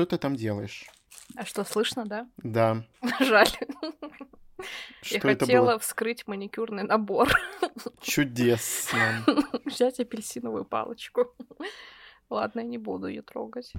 что ты там делаешь? А что, слышно, да? Да. Жаль. Что Я это хотела было? вскрыть маникюрный набор. Чудесно. Взять апельсиновую палочку. Ладно, я не буду ее трогать.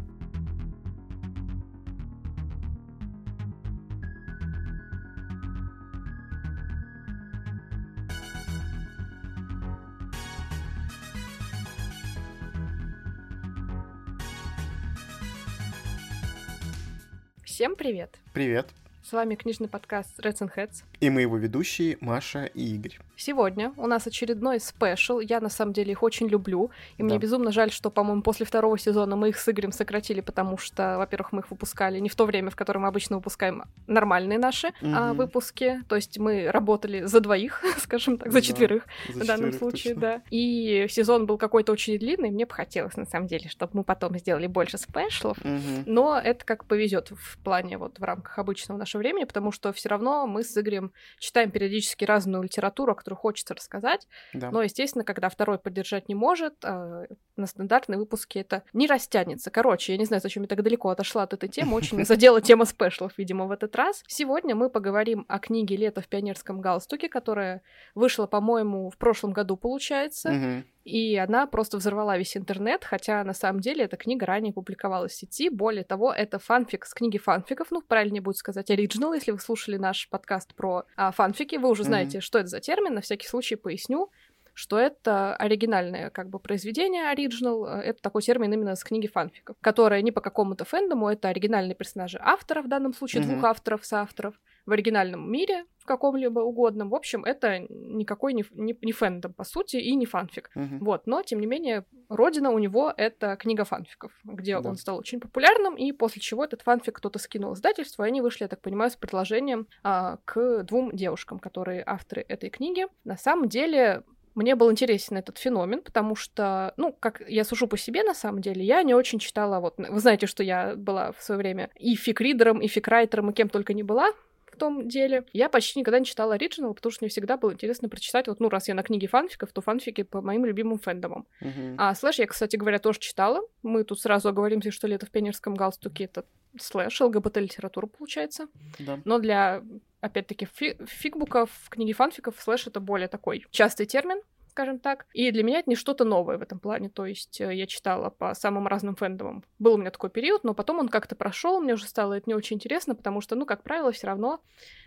Всем привет! Привет. С вами книжный подкаст Reds and Heads. И мы его ведущие Маша и Игорь. Сегодня у нас очередной спешл. Я на самом деле их очень люблю. И мне Да. безумно жаль, что, по-моему, после второго сезона мы их с Игорем сократили, потому что, во-первых, мы их выпускали не в то время, в которое мы обычно выпускаем нормальные наши а, Мгм. выпуски. То есть мы работали за двоих, скажем так, за Да, четверых За в данном четверых случае, точно. да. И сезон был какой-то очень длинный. Мне бы хотелось, на самом деле, чтобы мы потом сделали больше спешлов. Мгм. Но это как повезет в плане вот в рамках обычного нашего времени, потому что все равно мы с Игорем читаем периодически разную литературу, о которой хочется рассказать. Да. Но, естественно, когда второй поддержать не может, э, на стандартные выпуски это не растянется. Короче, я не знаю, зачем я так далеко отошла от этой темы. Очень задела тема спешлов, видимо, в этот раз. Сегодня мы поговорим о книге «Лето в пионерском галстуке», которая вышла, по-моему, в прошлом году, получается. И она просто взорвала весь интернет, хотя на самом деле эта книга ранее публиковалась в сети. Более того, это фанфик с книги фанфиков. Ну, правильнее будет сказать оригинал. Если вы слушали наш подкаст про а, фанфики, вы уже знаете, что это за термин. На всякий случай поясню что это оригинальное как бы произведение, оригинал, это такой термин именно с книги фанфиков, которая не по какому-то фэндому, это оригинальные персонажи автора, в данном случае Мгм. двух авторов, соавторов, в оригинальном мире, в каком-либо угодном. В общем, это никакой не, не, не фэндом, по сути, и не фанфик. Мгм. Вот, но, тем не менее, родина у него — это книга фанфиков, где Да. он стал очень популярным, и после чего этот фанфик кто-то скинул издательство, и они вышли, я так понимаю, с предложением а, к двум девушкам, которые авторы этой книги. На самом деле, мне был интересен этот феномен, потому что, ну, как я сужу по себе, на самом деле, я не очень читала, вот, вы знаете, что я была в свое время и fic-reader ом, и fic-writer ом, и кем только не была, том деле. Я почти никогда не читала оригинал, потому что мне всегда было интересно прочитать, вот, ну, раз я на Книге фанфиков, то фанфики по моим любимым фэндомам. Мгм. А слэш я, кстати говоря, тоже читала. Мы тут сразу оговоримся, что «Лето в пионерском галстуке» — это слэш, ЛГБТ-литература, получается. Да. Но для, опять-таки, фи- фигбуков, книги фанфиков, слэш — это более такой частый термин, скажем так. И для меня это не что-то новое в этом плане. То есть э, я читала по самым разным фэндомам. Был у меня такой период, но потом он как-то прошел, мне уже стало это не очень интересно, потому что, ну, как правило, все равно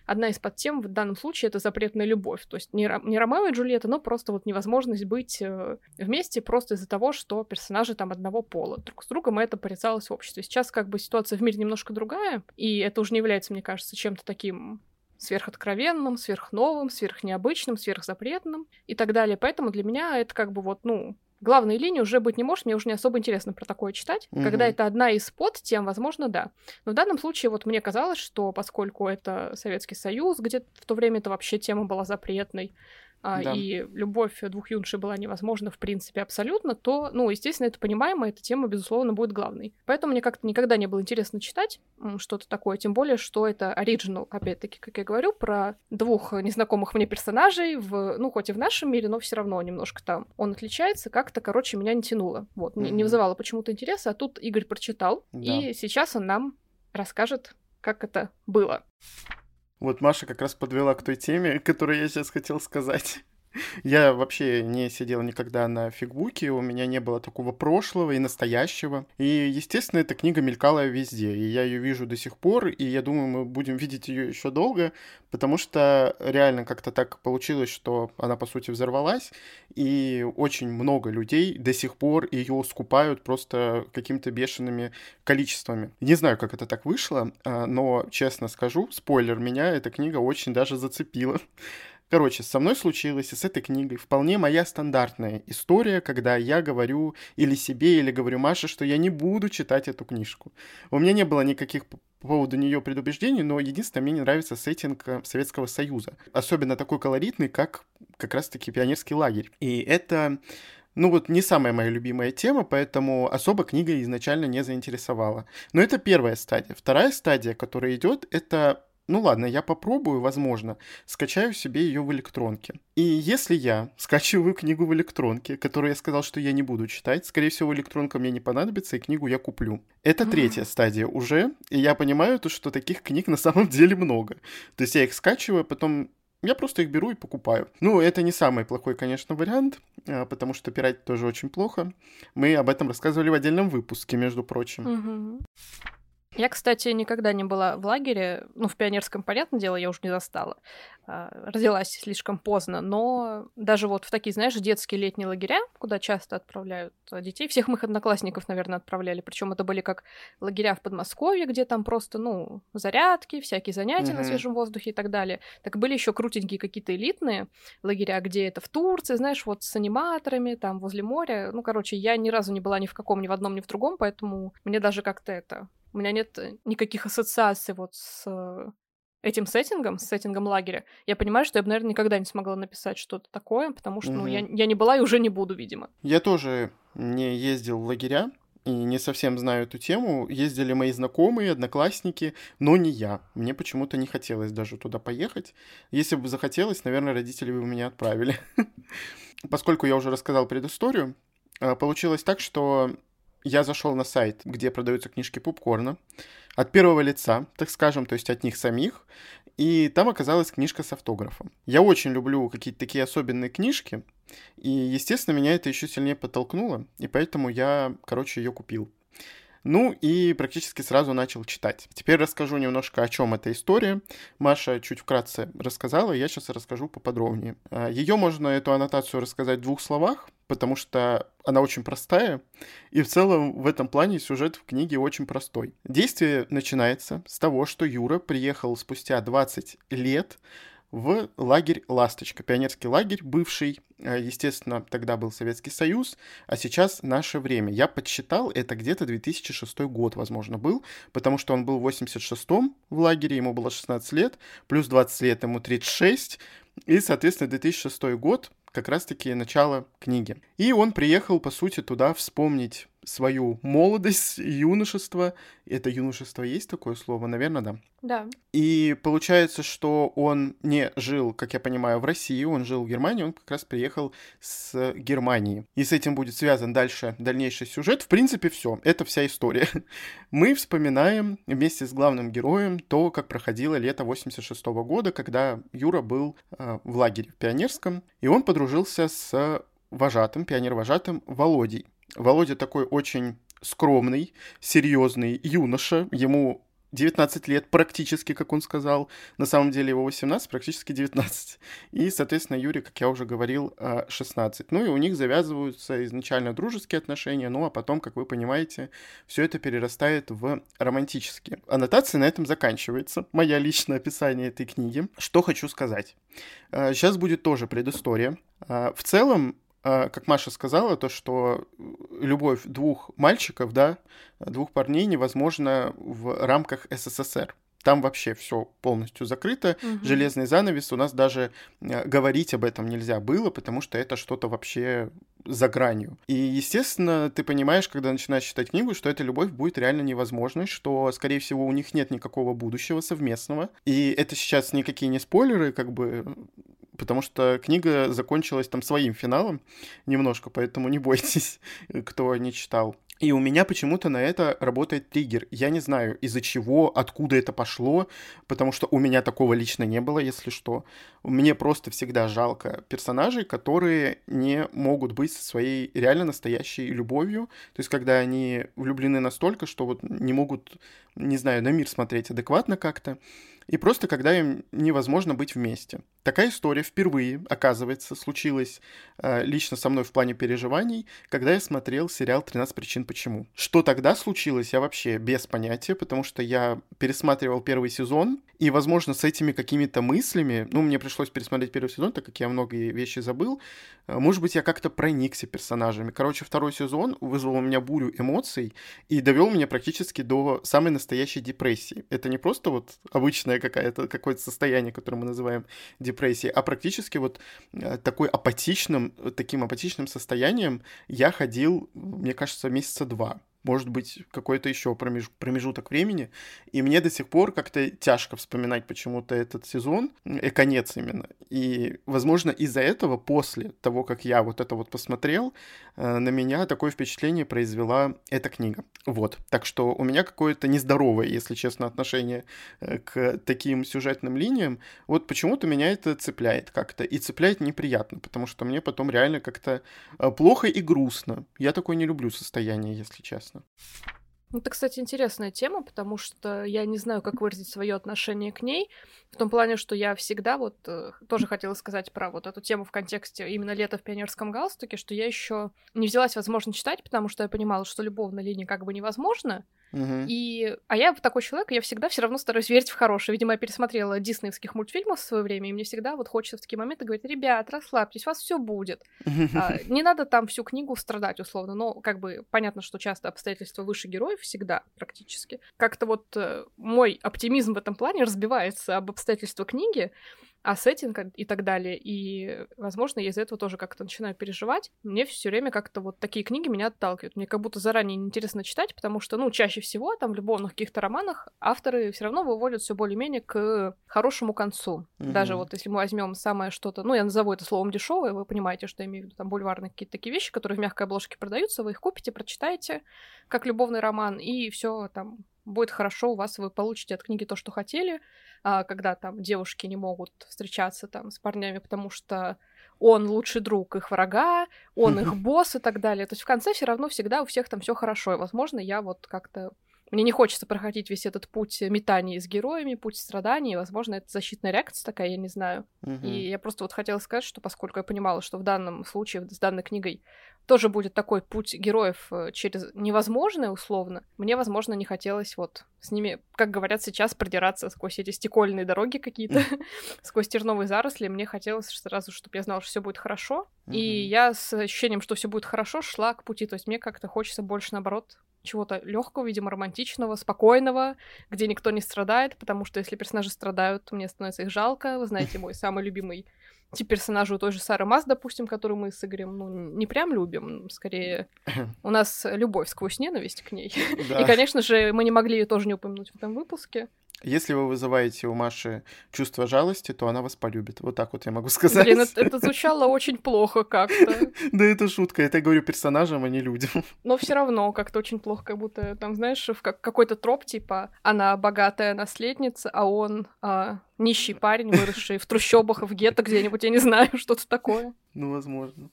одна из подтем в данном случае это запретная любовь. То есть не, не Ромео и Джульетта, но просто вот невозможность быть э, вместе просто из-за того, что персонажи там одного пола. Друг с другом это порицалось в обществе. Сейчас как бы ситуация в мире немножко другая, и это уже не является, мне кажется, чем-то таким сверхоткровенным, сверхновым, сверхнеобычным, сверхзапретным и так далее. Поэтому для меня это как бы вот, ну, главной линии уже быть не может, мне уже не особо интересно про такое читать. Мгм. Когда это одна из подтем, возможно, да. Но в данном случае вот мне казалось, что поскольку это Советский Союз, где в то время это вообще тема была запретной, Да. и любовь двух юношей была невозможна, в принципе, абсолютно, то, ну, естественно, это понимаемо, эта тема, безусловно, будет главной. Поэтому мне как-то никогда не было интересно читать что-то такое, тем более, что это оригинал, опять-таки, как я говорю, про двух незнакомых мне персонажей, в, ну, хоть и в нашем мире, но все равно немножко там он отличается, как-то, короче, меня не тянуло. Вот, не, не вызывало почему-то интереса, а тут Игорь прочитал, Да. и сейчас он нам расскажет, как это было. Вот Маша как раз подвела к той теме, которую я сейчас хотел сказать. Я вообще не сидел никогда на фигбуке, у меня не было такого прошлого и настоящего. И, естественно, эта книга мелькала везде, и я ее вижу до сих пор, и я думаю, мы будем видеть ее еще долго, потому что реально как-то так получилось, что она, по сути, взорвалась, и очень много людей до сих пор ее скупают просто какими-то бешеными количествами. Не знаю, как это так вышло, а, но, честно скажу, спойлер, меня эта книга очень даже зацепила. Короче, со мной случилось и с этой книгой вполне моя стандартная история, когда я говорю или себе, или говорю Маше, что я не буду читать эту книжку. У меня не было никаких по поводу нее предубеждений, но единственное, мне не нравится сеттинг э, Советского Союза. Особенно такой колоритный, как как раз-таки пионерский лагерь. И это ну вот не самая моя любимая тема, поэтому особо книга изначально не заинтересовала. Но это первая стадия. Вторая стадия, которая идет, это ну ладно, я попробую, возможно, скачаю себе ее в электронке. И если я скачиваю книгу в электронке, которую я сказал, что я не буду читать, скорее всего, электронка мне не понадобится, и книгу я куплю. Это третья стадия уже, и я понимаю, то, что таких книг на самом деле много. То есть я их скачиваю, а потом я просто их беру и покупаю. Ну, это не самый плохой, конечно, вариант, а, потому что пиратить тоже очень плохо. Мы об этом рассказывали в отдельном выпуске, между прочим. Угу. Я, кстати, никогда не была в лагере, ну, в пионерском, понятное дело, я уже не застала. А, родилась слишком поздно, но даже вот в такие, знаешь, детские летние лагеря, куда часто отправляют детей, всех моих одноклассников, наверное, отправляли, причем это были как лагеря в Подмосковье, где там просто, ну, зарядки, всякие занятия mm-hmm. на свежем воздухе и так далее. Так были еще крутенькие какие-то элитные лагеря, где это в Турции, знаешь, вот с аниматорами, там возле моря. Ну, короче, я ни разу не была ни в каком, ни в одном, ни в другом, поэтому мне даже как-то это у меня нет э, никаких ассоциаций вот с этим сеттингом, с сеттингом лагеря. Я понимаю, что я бы, наверное, никогда не смогла написать что-то такое, потому что, угу. ну, я, я не была и уже не буду, видимо. Я тоже не ездил в лагеря, и не совсем знаю эту тему. Ездили мои знакомые, одноклассники, но не я. Мне почему-то не хотелось даже туда поехать. Если бы захотелось, наверное, родители бы меня отправили. Поскольку я уже рассказал предысторию, э, получилось так, что я зашел на сайт, где продаются книжки попкорна, от первого лица, так скажем, то есть от них самих, и там оказалась книжка с автографом. Я очень люблю какие-то такие особенные книжки, и, естественно, меня это еще сильнее подтолкнуло, и поэтому я, короче, ее купил. Ну и практически сразу начал читать. Теперь расскажу немножко, о чем эта история. Маша чуть вкратце рассказала, я сейчас расскажу поподробнее. А, Ее можно, эту аннотацию, рассказать в двух словах, потому что она очень простая, и в целом в этом плане сюжет в книге очень простой. Действие начинается с того, что Юра приехал спустя 20 лет в лагерь «Ласточка», пионерский лагерь, бывший, э, естественно, тогда был Советский Союз, а сейчас наше время. Я подсчитал, это где-то 2006 год, возможно, был, потому что он был в 86-м в лагере, ему было 16 лет, плюс 20 лет ему 36, и, соответственно, 2006 год, как раз-таки начало книги. И он приехал, по сути, туда вспомнить свою молодость, юношество. Это юношество есть такое слово? Наверное, да. Да. И получается, что он не жил, как я понимаю, в России, он жил в Германии, он как раз приехал с Германии. И с этим будет связан дальше дальнейший сюжет. В принципе, все. Это вся история. Мы вспоминаем вместе с главным героем то, как проходило лето 86 -го года, когда Юра был э, в лагере в Пионерском, и он подружился с вожатым, пионер-вожатым Володей. Володя такой очень скромный, серьезный юноша. Ему 19 лет практически, как он сказал. На самом деле его 18, практически 19. И, соответственно, Юрий, как я уже говорил, 16. Ну и у них завязываются изначально дружеские отношения, ну а потом, как вы понимаете, все это перерастает в романтические. Аннотация на этом заканчивается. Моя личное описание этой книги. Что хочу сказать. Сейчас будет тоже предыстория. В целом, как Маша сказала, то, что любовь двух мальчиков, да, двух парней невозможна в рамках СССР. Там вообще все полностью закрыто, угу. железный занавес. У нас даже э, говорить об этом нельзя было, потому что это что-то вообще за гранью. И, естественно, ты понимаешь, когда начинаешь читать книгу, что эта любовь будет реально невозможной, что, скорее всего, у них нет никакого будущего совместного. И это сейчас никакие не спойлеры, как бы потому что книга закончилась там своим финалом немножко, поэтому не бойтесь, кто не читал. И у меня почему-то на это работает триггер. Я не знаю, из-за чего, откуда это пошло, потому что у меня такого лично не было, если что. Мне просто всегда жалко персонажей, которые не могут быть со своей реально настоящей любовью. То есть, когда они влюблены настолько, что вот не могут, не знаю, на мир смотреть адекватно как-то и просто когда им невозможно быть вместе. Такая история впервые, оказывается, случилась э, лично со мной в плане переживаний, когда я смотрел сериал «13 причин почему». Что тогда случилось, я вообще без понятия, потому что я пересматривал первый сезон, и, возможно, с этими какими-то мыслями, ну, мне пришлось пересмотреть первый сезон, так как я многие вещи забыл, э, может быть, я как-то проникся персонажами. Короче, второй сезон вызвал у меня бурю эмоций и довел меня практически до самой настоящей депрессии. Это не просто вот обычное какая-то, какое-то состояние, которое мы называем депрессией, а практически вот э, такой апатичным, таким апатичным состоянием я ходил, мне кажется, месяца два может быть, какой-то еще промеж... промежуток времени. И мне до сих пор как-то тяжко вспоминать почему-то этот сезон, и конец именно. И, возможно, из-за этого, после того, как я вот это вот посмотрел, э, на меня такое впечатление произвела эта книга. Вот. Так что у меня какое-то нездоровое, если честно, отношение э, к таким сюжетным линиям. Вот почему-то меня это цепляет как-то. И цепляет неприятно, потому что мне потом реально как-то э, плохо и грустно. Я такое не люблю состояние, если честно это, кстати, интересная тема, потому что я не знаю, как выразить свое отношение к ней. В том плане, что я всегда вот э, тоже хотела сказать про вот эту тему в контексте именно лета в пионерском галстуке, что я еще не взялась, возможно, читать, потому что я понимала, что любовная линия как бы невозможна. Угу. И... А я такой человек, я всегда все равно стараюсь верить в хорошее. Видимо, я пересмотрела диснеевских мультфильмов в свое время, и мне всегда вот хочется в такие моменты говорить, ребят, расслабьтесь, у вас все будет. А, не надо там всю книгу страдать, условно, но как бы понятно, что часто обстоятельства выше героев, всегда практически. Как-то вот э, мой оптимизм в этом плане разбивается об обстоятельства книги, а сеттинг и так далее. И, возможно, я из-за этого тоже как-то начинаю переживать. Мне все время как-то вот такие книги меня отталкивают. Мне как будто заранее неинтересно читать, потому что, ну, чаще всего там в любовных каких-то романах авторы все равно выводят все более-менее к хорошему концу. Mm-hmm. Даже вот если мы возьмем самое что-то, ну, я назову это словом дешевое, вы понимаете, что я имею в виду, там бульварные какие-то такие вещи, которые в мягкой обложке продаются, вы их купите, прочитаете, как любовный роман, и все там будет хорошо, у вас вы получите от книги то, что хотели, когда там девушки не могут встречаться там с парнями, потому что он лучший друг их врага, он их босс и так далее. То есть в конце все равно всегда у всех там все хорошо. И, возможно, я вот как-то мне не хочется проходить весь этот путь метаний с героями, путь страданий. Возможно, это защитная реакция такая, я не знаю. Угу. И я просто вот хотела сказать, что поскольку я понимала, что в данном случае, с данной книгой, тоже будет такой путь героев э, через невозможное, условно, мне, возможно, не хотелось вот с ними, как говорят сейчас, продираться сквозь эти стекольные дороги какие-то, сквозь терновые заросли. Мне хотелось сразу, чтобы я знала, что все будет хорошо. И я с ощущением, что все будет хорошо, шла к пути. То есть мне как-то хочется больше, наоборот, чего-то легкого, видимо, романтичного, спокойного, где никто не страдает, потому что если персонажи страдают, мне становится их жалко. Вы знаете, мой самый любимый тип персонажа у той же Сары Мас, допустим, которую мы с Игорем, ну, не прям любим, скорее у нас любовь сквозь ненависть к ней. Да. И, конечно же, мы не могли ее тоже не упомянуть в этом выпуске. Если вы вызываете у Маши чувство жалости, то она вас полюбит. Вот так вот я могу сказать. Блин, это, это звучало очень плохо как-то. Да это шутка, это я говорю персонажам, а не людям. Но все равно как-то очень плохо, как будто там, знаешь, в какой-то троп, типа, она богатая наследница, а он а, нищий парень, выросший в трущобах, в гетто где-нибудь, я не знаю, что-то такое. Ну, возможно.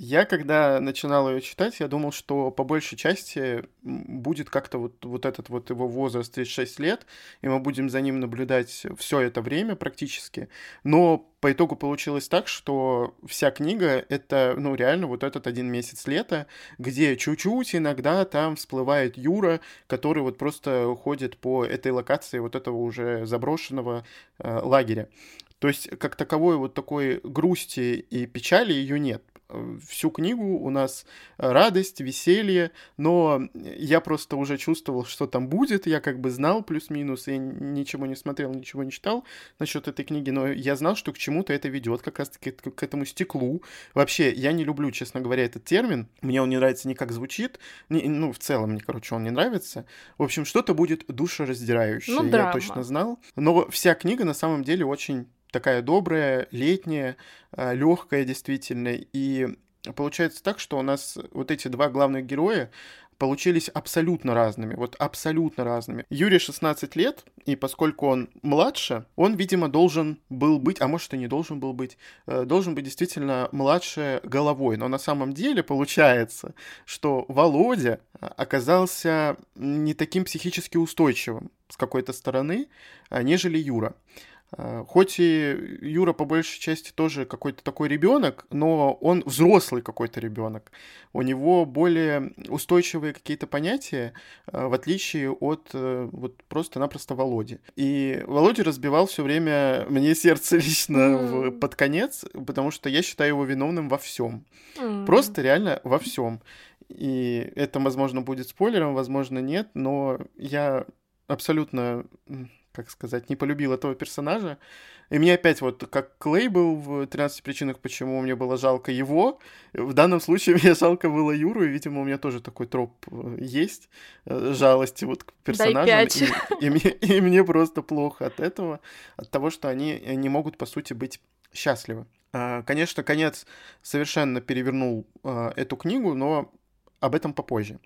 Я, когда начинал ее читать, я думал, что по большей части будет как-то вот, вот этот вот его возраст 36 лет, и мы будем за ним наблюдать все это время практически. Но по итогу получилось так, что вся книга — это, ну, реально вот этот один месяц лета, где чуть-чуть иногда там всплывает Юра, который вот просто ходит по этой локации вот этого уже заброшенного э, лагеря. То есть, как таковой вот такой грусти и печали ее нет всю книгу у нас радость, веселье, но я просто уже чувствовал, что там будет, я как бы знал плюс-минус, и ничего не смотрел, ничего не читал насчет этой книги, но я знал, что к чему-то это ведет, как раз-таки к этому стеклу. Вообще, я не люблю, честно говоря, этот термин, мне он не нравится ни как звучит, ни, ну, в целом мне, короче, он не нравится. В общем, что-то будет душераздирающее, ну, я точно знал. Но вся книга на самом деле очень такая добрая, летняя, а, легкая действительно. И получается так, что у нас вот эти два главных героя получились абсолютно разными, вот абсолютно разными. Юре 16 лет, и поскольку он младше, он, видимо, должен был быть, а может и не должен был быть, э, должен быть действительно младше головой. Но на самом деле получается, что Володя оказался не таким психически устойчивым с какой-то стороны, а, нежели Юра. Э, хоть и Юра по большей части тоже какой-то такой ребенок, но он взрослый какой-то ребенок. У него более устойчивые какие-то понятия, э, в отличие от э, вот просто-напросто Володи. И Володя разбивал все время мне сердце лично mm. в, под конец, потому что я считаю его виновным во всем. Mm. Просто реально во всем. И это, возможно, будет спойлером, возможно, нет, но я абсолютно как сказать, не полюбил этого персонажа. И мне опять вот, как Клей был в 13 причинах, почему мне было жалко его, в данном случае мне жалко было Юру, и, видимо, у меня тоже такой троп э, есть, э, жалости вот к персонажам. И, и, мне, и мне просто плохо от этого, от того, что они не могут, по сути, быть счастливы. А, конечно, конец совершенно перевернул а, эту книгу, но об этом попозже.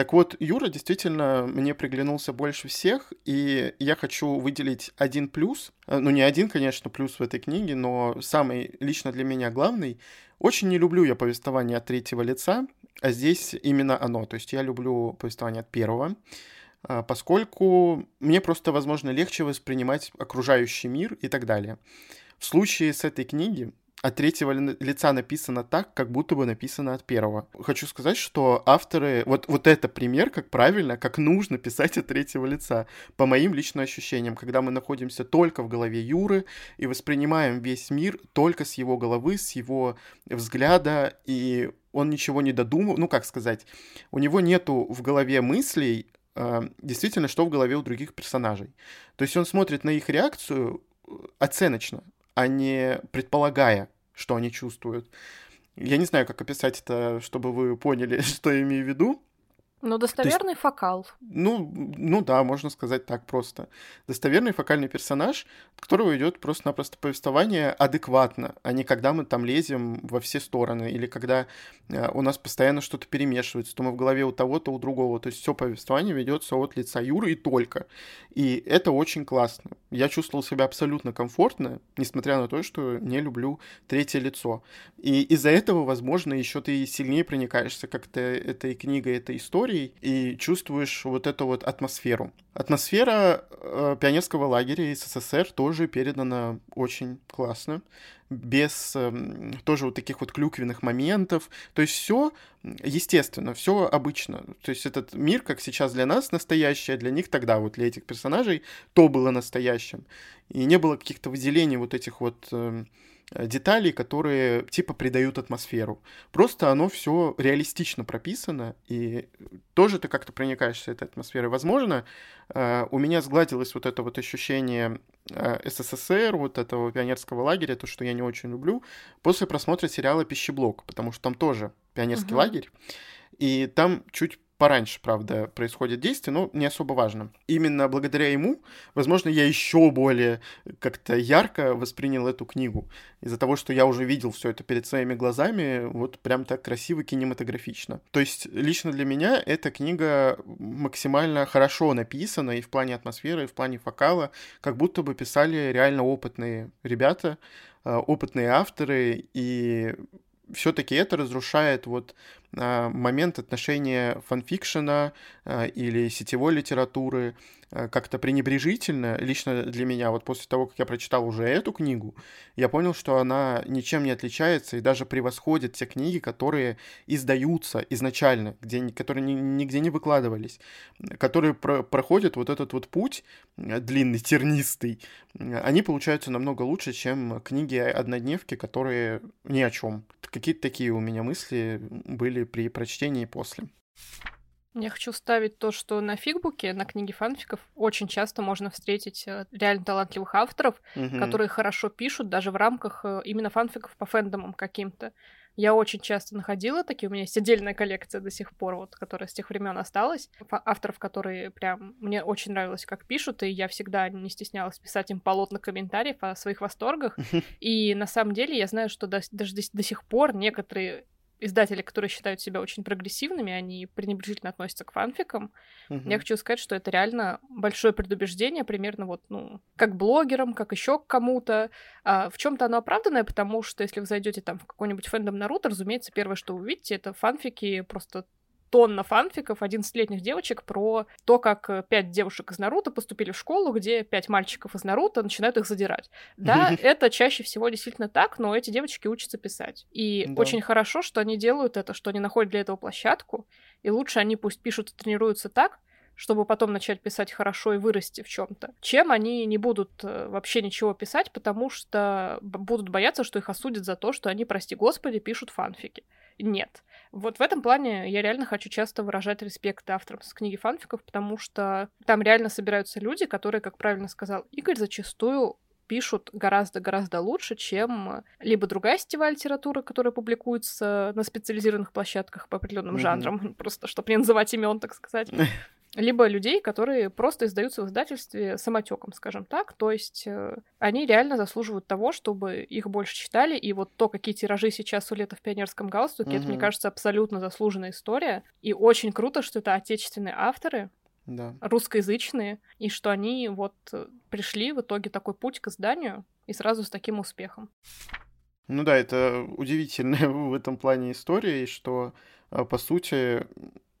Так вот, Юра действительно мне приглянулся больше всех, и я хочу выделить один плюс, э, ну не один, конечно, плюс в этой книге, но самый лично для меня главный. Очень не люблю я повествование от третьего лица, а здесь именно оно, то есть я люблю повествование от первого, а, поскольку мне просто, возможно, легче воспринимать окружающий мир и так далее. В случае с этой книги от третьего лица написано так, как будто бы написано от первого. Хочу сказать, что авторы... Вот, вот это пример, как правильно, как нужно писать от третьего лица. По моим личным ощущениям, когда мы находимся только в голове Юры и воспринимаем весь мир только с его головы, с его взгляда, и он ничего не додумал. Ну, как сказать, у него нету в голове мыслей, э, действительно, что в голове у других персонажей. То есть он смотрит на их реакцию э, оценочно а не предполагая, что они чувствуют. Я не знаю, как описать это, чтобы вы поняли, что я имею в виду. Ну, достоверный есть, фокал. Ну, ну да, можно сказать так просто. Достоверный фокальный персонаж, от которого идет просто-напросто повествование адекватно, а не когда мы там лезем во все стороны, или когда э, у нас постоянно что-то перемешивается, то мы в голове у того, то у другого. То есть все повествование ведется от лица Юры и только. И это очень классно. Я чувствовал себя абсолютно комфортно, несмотря на то, что не люблю третье лицо. И из-за этого, возможно, еще ты сильнее проникаешься как-то этой книгой, этой историей, историей и чувствуешь вот эту вот атмосферу. Атмосфера э, пионерского лагеря СССР тоже передана очень классно, без э, тоже вот таких вот клюквенных моментов. То есть все естественно, все обычно. То есть этот мир, как сейчас для нас настоящий, а для них тогда, вот для этих персонажей, то было настоящим. И не было каких-то выделений вот этих вот... Э, Э, деталей, которые типа придают атмосферу. Просто оно все реалистично прописано, и тоже ты как-то проникаешься этой атмосферой. Возможно, э, у меня сгладилось вот это вот ощущение СССР, вот этого пионерского лагеря, то, что я не очень люблю, после просмотра сериала «Пищеблок», потому что там тоже пионерский uh-huh. лагерь, и там чуть пораньше, правда, происходит действие, но не особо важно. Именно благодаря ему, возможно, я еще более как-то ярко воспринял эту книгу. Из-за того, что я уже видел все это перед своими глазами, вот прям так красиво, кинематографично. То есть лично для меня эта книга максимально хорошо написана и в плане атмосферы, и в плане фокала, как будто бы писали реально опытные ребята, э, опытные авторы, и все-таки это разрушает вот момент отношения фанфикшена а, или сетевой литературы. а, как-то пренебрежительно, лично для меня, вот после того, как я прочитал уже эту книгу, я понял, что она ничем не отличается и даже превосходит те книги, которые издаются изначально, где, которые нигде не выкладывались, которые про проходят вот этот вот путь длинный, тернистый, они получаются намного лучше, чем книги однодневки, которые ни о чем. Какие-то такие у меня мысли были при прочтении и после. Я хочу ставить то, что на фигбуке, на книге фанфиков, очень часто можно встретить э, реально талантливых авторов, угу. которые хорошо пишут даже в рамках э, именно фанфиков по фэндомам каким-то. Я очень часто находила такие, у меня есть отдельная коллекция до сих пор, вот, которая с тех времен осталась. Авторов, которые прям мне очень нравилось, как пишут, и я всегда не стеснялась писать им полотна комментариев о своих восторгах. И на самом деле я знаю, что даже до сих пор некоторые издатели, которые считают себя очень прогрессивными, они пренебрежительно относятся к фанфикам. Угу. Я хочу сказать, что это реально большое предубеждение, примерно вот, ну, как блогерам, как еще к кому-то. А в чем-то оно оправданное, потому что если вы зайдете там в какой-нибудь фэндом Наруто, разумеется, первое, что вы увидите, это фанфики просто тонна фанфиков 11-летних девочек про то, как э, пять девушек из Наруто поступили в школу, где пять мальчиков из Наруто начинают их задирать. Да, это чаще всего действительно так, но эти девочки учатся писать. И да. очень хорошо, что они делают это, что они находят для этого площадку, и лучше они пусть пишут и тренируются так, чтобы потом начать писать хорошо и вырасти в чем-то, чем они не будут э, вообще ничего писать, потому что будут бояться, что их осудят за то, что они, прости господи, пишут фанфики. Нет. Вот в этом плане я реально хочу часто выражать респект авторам с книги фанфиков, потому что там реально собираются люди, которые, как правильно сказал Игорь, зачастую пишут гораздо-гораздо лучше, чем либо другая сетевая литература, которая публикуется на специализированных площадках по определенным mm-hmm. жанрам, просто чтобы не называть имен, так сказать. либо людей, которые просто издаются в издательстве самотеком, скажем так. То есть э, они реально заслуживают того, чтобы их больше читали. И вот то, какие тиражи сейчас у лета в пионерском галстуке, угу. это, мне кажется, абсолютно заслуженная история. И очень круто, что это отечественные авторы, да. русскоязычные, и что они вот э, пришли в итоге такой путь к изданию и сразу с таким успехом. Ну да, это удивительная в этом плане история, и что, э, по сути,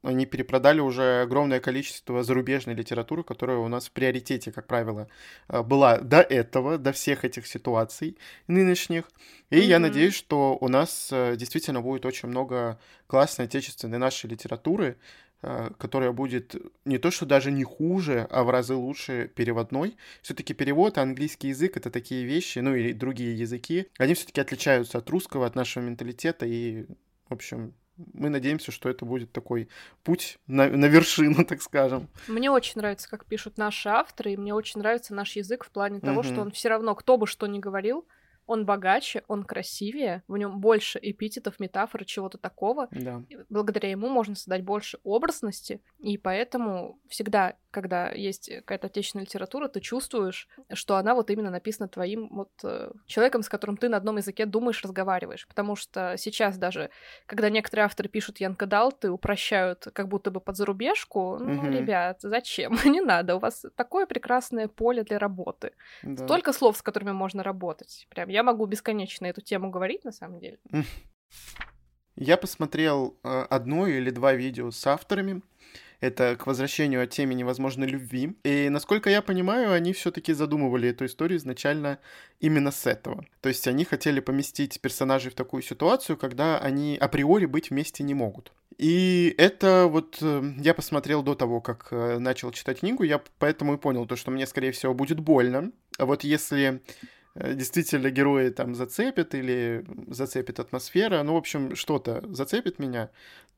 они перепродали уже огромное количество зарубежной литературы, которая у нас в приоритете, как правило, э, была до этого, до всех этих ситуаций нынешних. И mm-hmm. я надеюсь, что у нас э, действительно будет очень много классной отечественной нашей литературы, э, которая будет не то, что даже не хуже, а в разы лучше переводной. Все-таки перевод, английский язык это такие вещи, ну или другие языки, они все-таки отличаются от русского, от нашего менталитета и, в общем, мы надеемся, что это будет такой путь на, на вершину, так скажем. Мне очень нравится, как пишут наши авторы, и мне очень нравится наш язык в плане того, угу. что он все равно, кто бы что ни говорил, он богаче, он красивее, в нем больше эпитетов, метафор, чего-то такого. Да. Благодаря ему можно создать больше образности, и поэтому всегда, когда есть какая-то отечественная литература, ты чувствуешь, что она вот именно написана твоим вот э, человеком, с которым ты на одном языке думаешь, разговариваешь. Потому что сейчас даже, когда некоторые авторы пишут янкадалты, упрощают как будто бы под зарубежку, ну, угу. ребят, зачем? Не надо, у вас такое прекрасное поле для работы. Да. Столько слов, с которыми можно работать. Прям я могу бесконечно эту тему говорить, на самом деле. Я посмотрел э, одно или два видео с авторами. Это к возвращению от темы невозможной любви. И, насколько я понимаю, они все-таки задумывали эту историю изначально именно с этого. То есть они хотели поместить персонажей в такую ситуацию, когда они априори быть вместе не могут. И это вот э, я посмотрел до того, как э, начал читать книгу, я поэтому и понял то, что мне, скорее всего, будет больно. А вот если Э, действительно герои там зацепят или зацепит атмосфера, ну, в общем, что-то зацепит меня,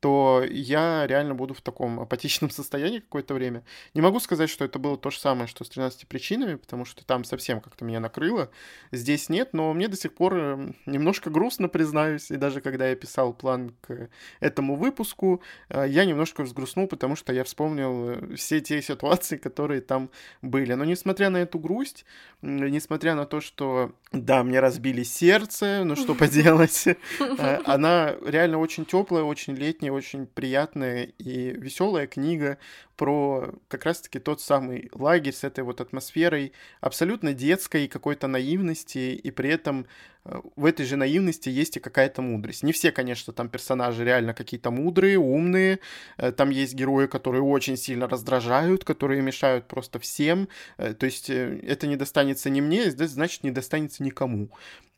то я реально буду в таком апатичном состоянии какое-то время. Не могу сказать, что это было то же самое, что с 13 причинами, потому что там совсем как-то меня накрыло. Здесь нет, но мне до сих пор эм, немножко грустно, признаюсь. И даже когда я писал план к этому выпуску, э, я немножко взгрустнул, потому что я вспомнил э, все те ситуации, которые там были. Но несмотря на эту грусть, несмотря на то, что да, мне разбили сердце, ну что поделать, э, она реально очень теплая, очень летняя, очень приятная и веселая книга про как раз-таки тот самый лагерь с этой вот атмосферой абсолютно детской какой-то наивности, и при этом э, в этой же наивности есть и какая-то мудрость. Не все, конечно, там персонажи реально какие-то мудрые, умные, э, там есть герои, которые очень сильно раздражают, которые мешают просто всем, э, то есть это не достанется ни мне, значит, не достанется никому.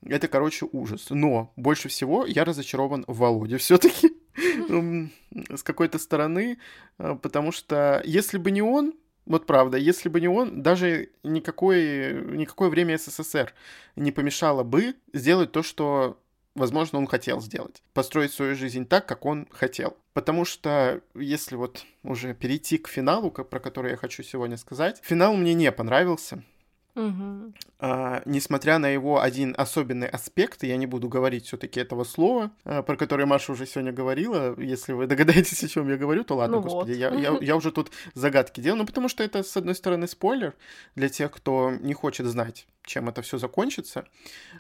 Это, короче, ужас. Но больше всего я разочарован в Володе все-таки с какой-то стороны, а, потому что если бы не он, вот правда, если бы не он, даже никакое, никакое время СССР не помешало бы сделать то, что, возможно, он хотел сделать. Построить свою жизнь так, как он хотел. Потому что, если вот уже перейти к финалу, про который я хочу сегодня сказать, финал мне не понравился. Угу. А, несмотря на его один особенный аспект, я не буду говорить все-таки этого слова, а, про которое Маша уже сегодня говорила. Если вы догадаетесь, о чем я говорю, то ладно, ну господи, вот. я, я, я уже тут загадки делаю. Ну, потому что это, с одной стороны, спойлер для тех, кто не хочет знать, чем это все закончится.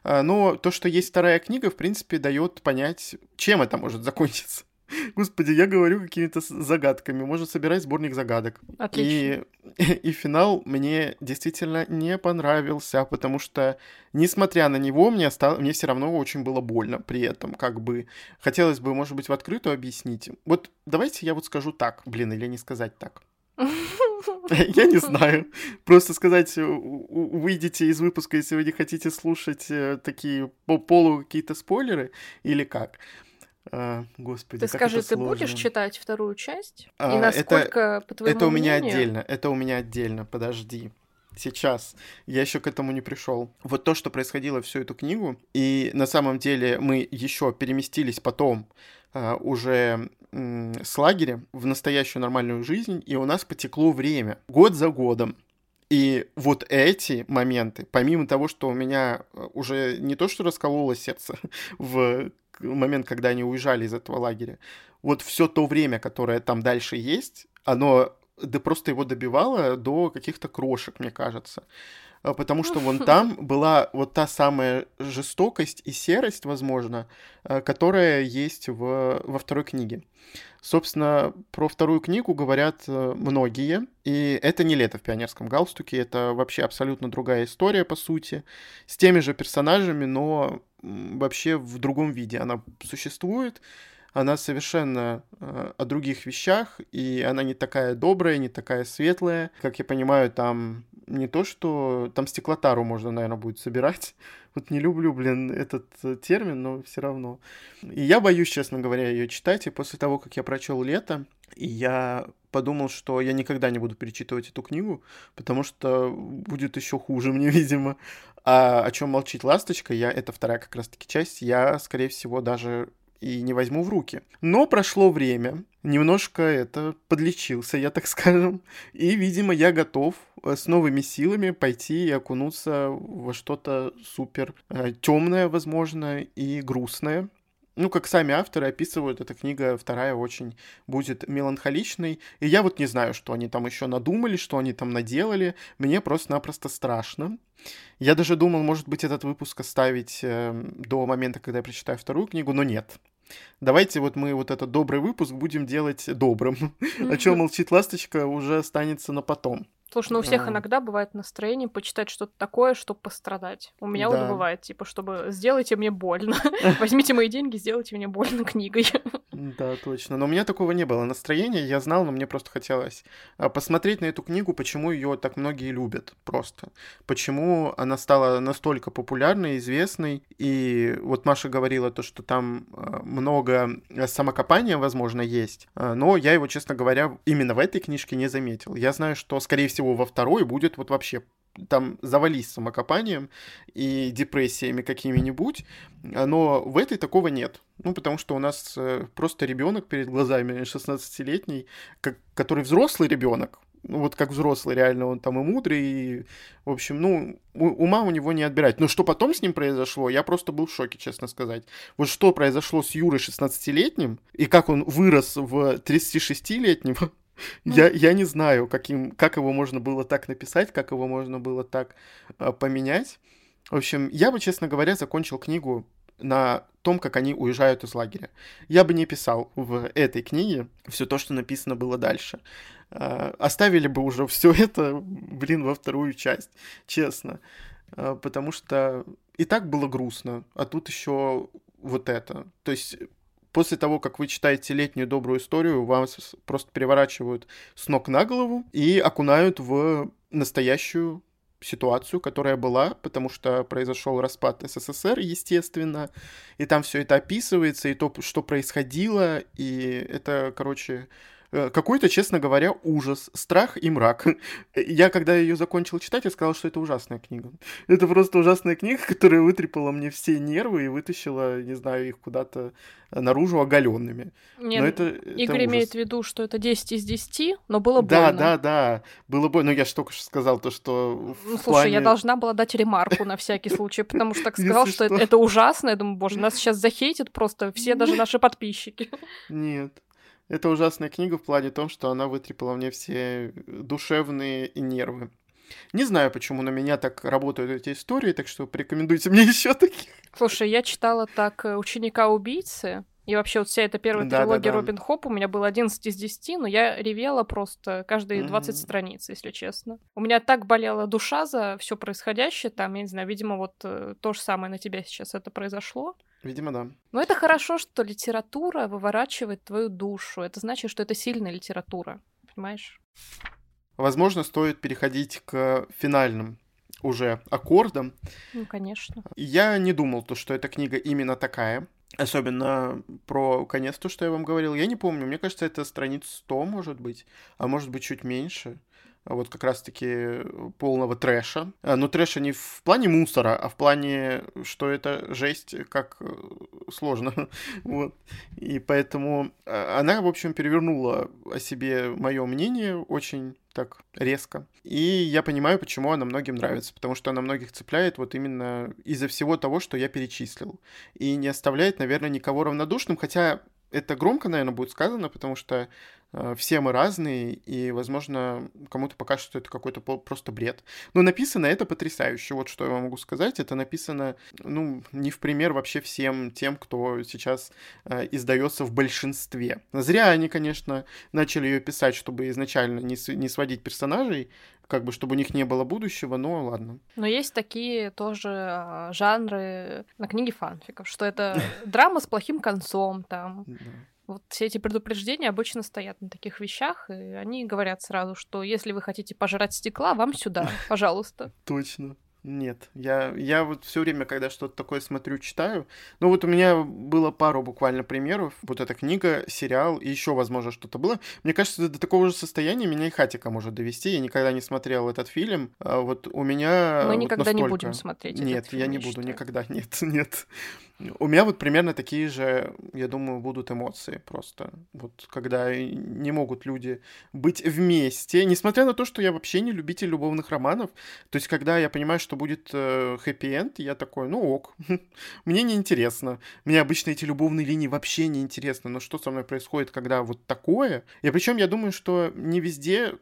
А, но то, что есть вторая книга, в принципе, дает понять, чем это может закончиться. Господи, я говорю какими-то загадками. Можно собирать сборник загадок. Отлично. И, и финал мне действительно не понравился, потому что, несмотря на него, мне, осталось, мне все равно очень было больно при этом. Как бы хотелось бы, может быть, в открытую объяснить. Вот давайте я вот скажу так. Блин, или не сказать так. Я не знаю. Просто сказать, выйдите из выпуска, если вы не хотите слушать э, такие по полу какие-то спойлеры, или как. А, господи, ты скажи, ты сложно. будешь читать вторую часть? А, И насколько, это, по твоему Это у меня мнению... отдельно, это у меня отдельно, подожди. Сейчас. Я еще к этому не пришел. Вот то, что происходило всю эту книгу, и на самом деле мы еще переместились потом а, уже с лагеря в настоящую нормальную жизнь, и у нас потекло время, год за годом. И вот эти моменты, помимо того, что у меня э, уже не то, что раскололо сердце в момент, когда они уезжали из этого лагеря, вот все то время, которое там дальше есть, оно да просто его добивало до каких-то крошек, мне кажется. А, потому что вон там была вот та самая жестокость и серость, возможно, а, которая есть в, во второй книге. Собственно, про вторую книгу говорят э, многие, и это не лето в пионерском галстуке, это вообще абсолютно другая история, по сути, с теми же персонажами, но вообще в другом виде она существует, она совершенно э, о других вещах, и она не такая добрая, не такая светлая. Как я понимаю, там не то, что там стеклотару можно, наверное, будет собирать. Вот не люблю, блин, этот э, термин, но все равно. И я боюсь, честно говоря, ее читать. И после того, как я прочел лето, я подумал, что я никогда не буду перечитывать эту книгу, потому что будет еще хуже мне, видимо. А о чем молчит ласточка, я это вторая как раз-таки часть, я, скорее всего, даже и не возьму в руки. Но прошло время, немножко это подлечился, я так скажем, и, видимо, я готов э, с новыми силами пойти и окунуться во что-то супер э, темное, возможно, и грустное. Ну, как сами авторы описывают, эта книга вторая очень будет меланхоличной. И я вот не знаю, что они там еще надумали, что они там наделали. Мне просто-напросто страшно. Я даже думал, может быть, этот выпуск оставить э, до момента, когда я прочитаю вторую книгу, но нет. Давайте вот мы вот этот добрый выпуск будем делать добрым. О чем молчит ласточка уже останется на потом. Слушай, ну у всех а... иногда бывает настроение почитать что-то такое, чтобы пострадать. У меня да. вот бывает, типа, чтобы сделайте мне больно. Возьмите мои деньги, сделайте мне больно книгой. Да, точно. Но у меня такого не было настроения, я знал, но мне просто хотелось а, посмотреть на эту книгу, почему ее так многие любят просто. Почему она стала настолько популярной, известной. И вот Маша говорила то, что там а, много самокопания, возможно, есть. А, но я его, честно говоря, именно в этой книжке не заметил. Я знаю, что, скорее всего, во второй будет вот вообще там завались самокопанием и депрессиями какими-нибудь, но в этой такого нет. Ну, потому что у нас э, просто ребенок перед глазами 16-летний, как, который взрослый ребенок, ну, вот как взрослый, реально, он там и мудрый, и, в общем, ну, ума у него не отбирать. Но что потом с ним произошло, я просто был в шоке, честно сказать. Вот что произошло с Юрой 16-летним, и как он вырос в 36-летнего, ну. Я, я не знаю, каким, как его можно было так написать, как его можно было так э, поменять. В общем, я бы, честно говоря, закончил книгу на том, как они уезжают из лагеря. Я бы не писал в этой книге все то, что написано было дальше. Э, оставили бы уже все это, блин, во вторую часть, честно. Э, потому что и так было грустно, а тут еще вот это. То есть После того, как вы читаете летнюю добрую историю, вас просто переворачивают с ног на голову и окунают в настоящую ситуацию, которая была, потому что произошел распад СССР, естественно, и там все это описывается, и то, что происходило, и это, короче, какой-то, честно говоря, ужас, страх и мрак. Я, когда ее закончил читать, я сказал, что это ужасная книга. Это просто ужасная книга, которая вытрепала мне все нервы и вытащила, не знаю, их куда-то наружу оголенными. Нет, но это, Игорь это имеет в виду, что это 10 из 10, но было да, больно. Да, да, да, было больно. Но я же только что сказал то, что Ну, слушай, плане... я должна была дать ремарку на всякий случай, потому что так сказал, что это ужасно. Я думаю, боже, нас сейчас захейтят просто все, даже наши подписчики. Нет. Это ужасная книга в плане том, что она вытрепала мне все душевные и нервы. Не знаю, почему на меня так работают эти истории, так что порекомендуйте мне еще таких. Слушай, я читала так э, «Ученика убийцы», и вообще вот вся эта первая да, трилогия да, да. Робин Хоп у меня было 11 из 10, но я ревела просто каждые 20 mm-hmm. страниц, если честно. У меня так болела душа за все происходящее там, я не знаю, видимо, вот э, то же самое на тебя сейчас это произошло. Видимо, да. Но это хорошо, что литература выворачивает твою душу. Это значит, что это сильная литература. Понимаешь? Возможно, стоит переходить к финальным уже аккордам. Ну, конечно. Я не думал, то, что эта книга именно такая. Особенно про конец, то, что я вам говорил. Я не помню, мне кажется, это страниц 100, может быть, а может быть, чуть меньше. Вот как раз-таки полного трэша. А, но трэша не в плане мусора, а в плане, что это жесть, как э, сложно. вот. И поэтому а, она, в общем, перевернула о себе мое мнение очень так резко. И я понимаю, почему она многим нравится, потому что она многих цепляет вот именно из-за всего того, что я перечислил. И не оставляет, наверное, никого равнодушным, хотя это громко, наверное, будет сказано, потому что э, все мы разные, и, возможно, кому-то покажется, что это какой-то просто бред. Но написано это потрясающе. Вот что я могу сказать. Это написано, ну, не в пример вообще всем тем, кто сейчас э, издается в большинстве. Зря они, конечно, начали ее писать, чтобы изначально не, с- не сводить персонажей, как бы, чтобы у них не было будущего, но ладно. Но есть такие тоже а, жанры на книге фанфиков, что это драма с плохим концом, там. Вот все эти предупреждения обычно стоят на таких вещах, и они говорят сразу, что если вы хотите пожрать стекла, вам сюда, пожалуйста. Точно. Нет, я, я вот все время, когда что-то такое смотрю, читаю. Ну вот у меня было пару буквально примеров. Вот эта книга, сериал и еще, возможно, что-то было. Мне кажется, до такого же состояния меня и Хатика может довести. Я никогда не смотрел этот фильм. А вот у меня... Мы вот никогда не настолько- будем смотреть Нет, фильм, я не я буду считаю. никогда. Нет, нет. У меня вот примерно такие же, я думаю, будут эмоции просто. Вот когда не могут люди быть вместе, несмотря на то, что я вообще не любитель любовных романов. То есть, когда я понимаю, что будет э, хэппи-энд, я такой, ну ок, мне не интересно. Мне обычно эти любовные линии вообще не интересны. Но что со мной происходит, когда вот такое? И причем я думаю, что не везде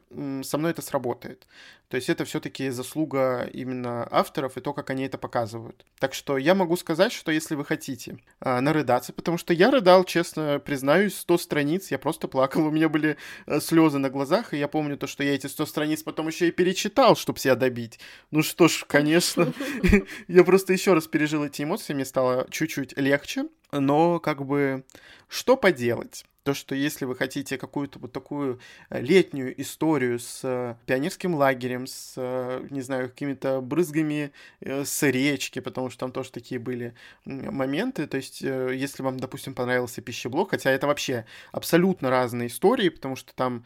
со мной это сработает. То есть это все-таки заслуга именно авторов и то, как они это показывают. Так что я могу сказать, что если вы хотите а, нарыдаться, потому что я рыдал, честно признаюсь, 100 страниц, я просто плакал, у меня были э, слезы на глазах, и я помню то, что я эти 100 страниц потом еще и перечитал, чтобы себя добить. Ну что ж, конечно, я просто еще раз пережил эти эмоции, мне стало чуть-чуть легче, но как бы что поделать? То, что если вы хотите какую-то вот такую э, летнюю историю с пионерским лагерем, с, э, не знаю, какими-то брызгами э, с речки, потому что там тоже такие были моменты. То есть, если вам, допустим, понравился пищеблок, хотя это вообще абсолютно разные истории, потому что там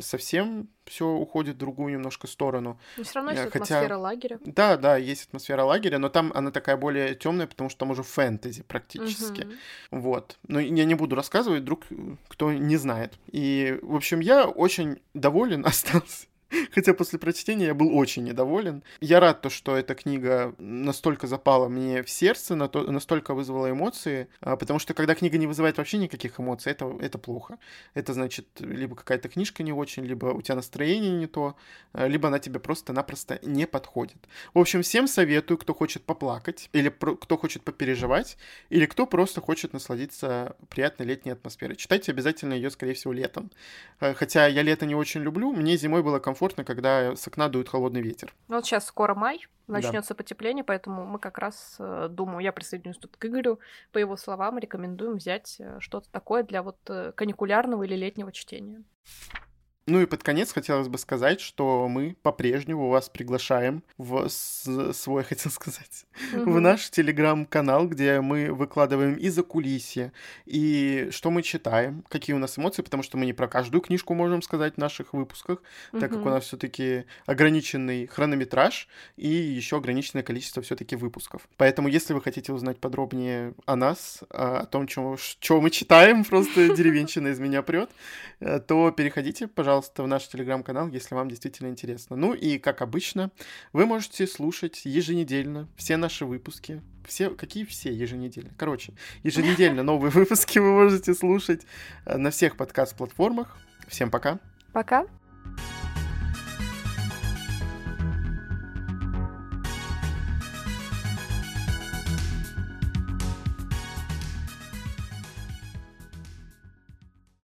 совсем все уходит в другую немножко сторону. Но все равно есть хотя- атмосфера лагеря. Да, да, есть атмосфера лагеря, но там она такая более темная, потому что там уже фэнтези практически. Мгм. Вот. Но я не буду рассказывать, вдруг кто не знает. И, в общем, я очень доволен остался. Хотя после прочтения я был очень недоволен. Я рад, то, что эта книга настолько запала мне в сердце, на то- настолько вызвала эмоции, а, потому что когда книга не вызывает вообще никаких эмоций, это, это плохо. Это значит, либо какая-то книжка не очень, либо у тебя настроение не то, а, либо она тебе просто-напросто не подходит. В общем, всем советую, кто хочет поплакать, или про- кто хочет попереживать, или кто просто хочет насладиться приятной летней атмосферой. Читайте обязательно ее, скорее всего, летом. Э, Хотя я лето не очень люблю, мне зимой было комфортно, когда с окна дует холодный ветер. Ну Вот сейчас скоро май, Да. начнется потепление, поэтому мы как раз, э, думаю, я присоединюсь тут к Игорю, по его словам, рекомендуем взять э, что-то такое для вот э, каникулярного или летнего чтения. Ну и под конец хотелось бы сказать, что мы по-прежнему вас приглашаем в свой, хотел сказать, в Мгм. наш телеграм-канал, где мы выкладываем и за кулисье, и что мы читаем, какие у нас эмоции, потому что мы не про каждую книжку можем сказать в наших выпусках, так как у нас все-таки ограниченный хронометраж и еще ограниченное количество все-таки выпусков. Поэтому, если вы хотите узнать подробнее о нас, а, о том, что мы читаем, просто деревенщина из меня прет, э, то переходите, пожалуйста, в наш телеграм-канал, если вам действительно интересно. Ну и, как обычно, вы можете слушать еженедельно все наши выпуски. Все, какие все еженедельно? Короче, еженедельно новые выпуски вы можете слушать э, на всех подкаст-платформах. Всем пока! Пока.